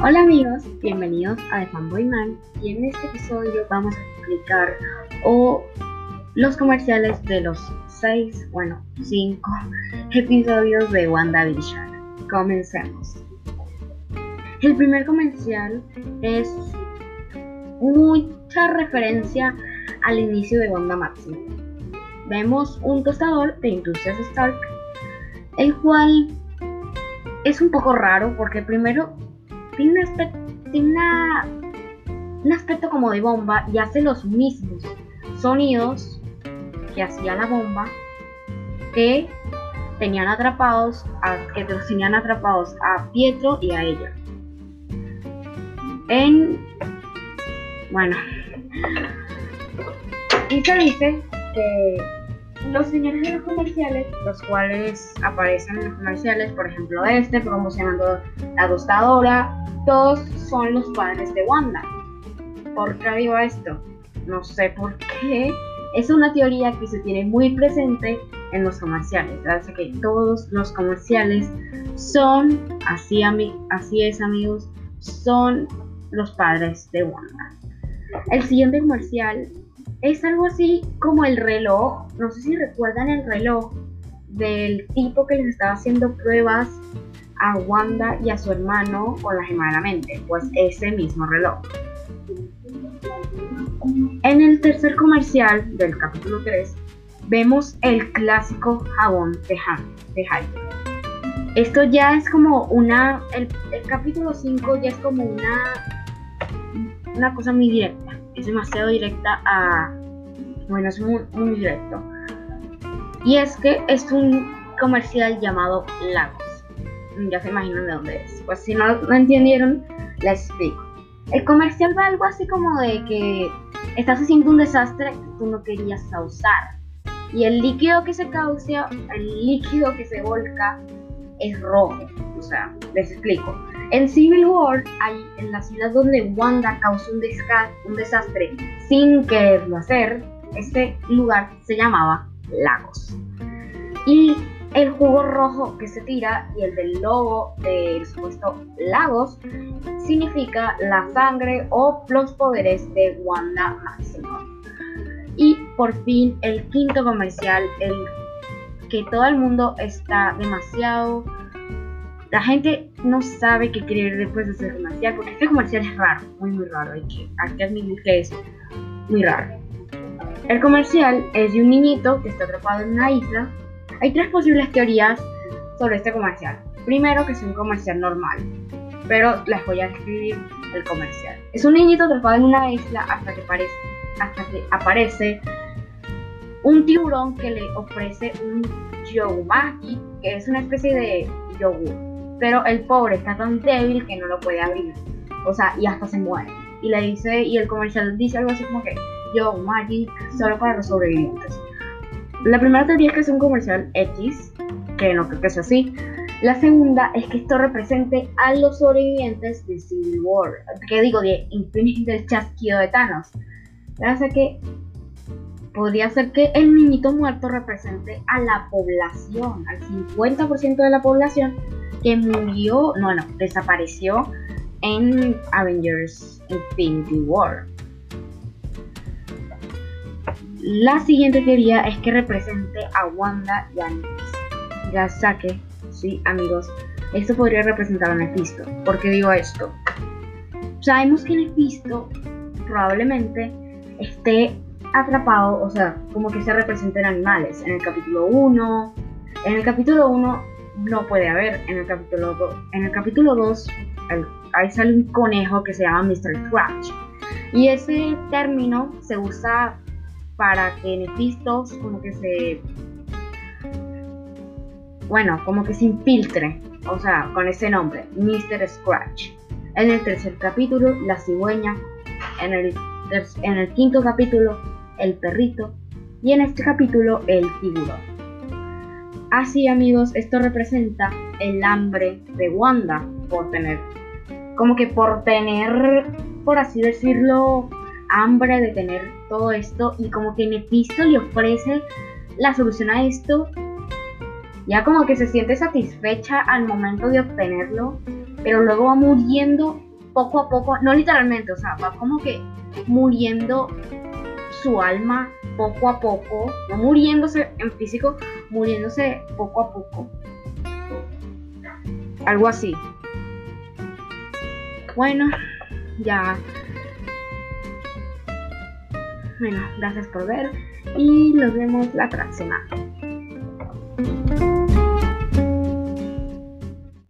Hola amigos, bienvenidos a The Fanboy Man y en este episodio vamos a explicar o los comerciales de los 6, bueno, 5 episodios de WandaVision. Comencemos. El primer comercial es mucha referencia al inicio de Wanda Maximoff. Vemos un tostador de Industrias Stark, el cual es un poco raro porque primero tiene un aspecto, un aspecto como de bomba y hace los mismos sonidos que hacía la bomba que tenían atrapados a, que tenían atrapados a Pietro y a ella. En bueno y se dice que los señores de los comerciales, los cuales aparecen en los comerciales, por ejemplo este, promocionando la tostadora, todos son los padres de Wanda. ¿Por qué digo esto? No sé por qué. Es una teoría que se tiene muy presente en los comerciales. Hace que todos los comerciales son, así, así es amigos, son los padres de Wanda. El siguiente comercial es algo así como el reloj. No sé si recuerdan el reloj del tipo que les estaba haciendo pruebas a Wanda y a su hermano con la gema de la mente, pues ese mismo reloj. En el tercer comercial del capítulo 3 vemos el clásico jabón de, de Esto ya es como una, el, capítulo 5 ya es como una, una cosa muy directa, es demasiado directa a, bueno, es muy, directo. Y es que es un comercial llamado Lago ya se imaginan de dónde es. Pues si no lo entendieron, les explico. El comercial va algo así como de que estás haciendo un desastre que tú no querías causar. Y el líquido que se causa, el líquido que se volca, es rojo. O sea, les explico. En Civil War, hay en la ciudad donde Wanda causó un, un desastre sin quererlo hacer, este lugar se llamaba Lagos. Y el jugo rojo que se tira y el del logo del supuesto Lagos significa la sangre o los poderes de Wanda Maximoff. Y por fin el quinto comercial, el que todo el mundo está demasiado... La gente no sabe qué creer después de ese comercial, porque este comercial es raro, muy muy raro, hay que, hay que admitir que es muy raro. El comercial es de un niñito que está atrapado en una isla hay tres posibles teorías sobre este comercial. Primero, que es un comercial normal, pero les voy a escribir el comercial. Es un niñito atrapado en una isla hasta que, hasta que aparece un tiburón que le ofrece un yogumaki, que es una especie de yogur. Pero el pobre está tan débil que no lo puede abrir. O sea, y hasta se muere. Y le dice, y el comercial dice algo así como que yogumaki solo para los sobrevivientes. La primera teoría es que es un comercial X, que no creo que sea así. La segunda es que esto represente a los sobrevivientes de Civil War, que digo, de Infinity del chasquido de Thanos. Hace que podría ser que el niñito muerto represente a la población, al 50% de la población que murió, no, no, desapareció en Avengers Infinity War. La siguiente teoría es que represente a Wanda y a. Ya saque, sí, amigos, esto podría representar a Nefisto. ¿Por qué digo esto? Sabemos que Nefisto probablemente esté atrapado, o sea, como que se representen animales. En el capítulo 1, en el capítulo 1 no puede haber, en el capítulo 2, en el capítulo 2 ahí sale un conejo que se llama Mr. Scratch. Y ese término se usa para que Nefisto como que se bueno, como que se infiltre, o sea, con ese nombre, Mr. Scratch. En el tercer capítulo, la cigüeña, en el, en el quinto capítulo, el perrito, y en este capítulo, el tiburón. Así amigos, esto representa el hambre de Wanda por tener, como que por tener, por así decirlo, hambre de tener todo esto y como que Nefisto le ofrece la solución a esto, ya como que se siente satisfecha al momento de obtenerlo, pero luego va muriendo poco a poco, no literalmente, o sea, va como que muriendo su alma poco a poco, no muriéndose en físico, muriéndose poco a poco. Algo así. Bueno, ya. Bueno, gracias por ver y nos vemos la próxima.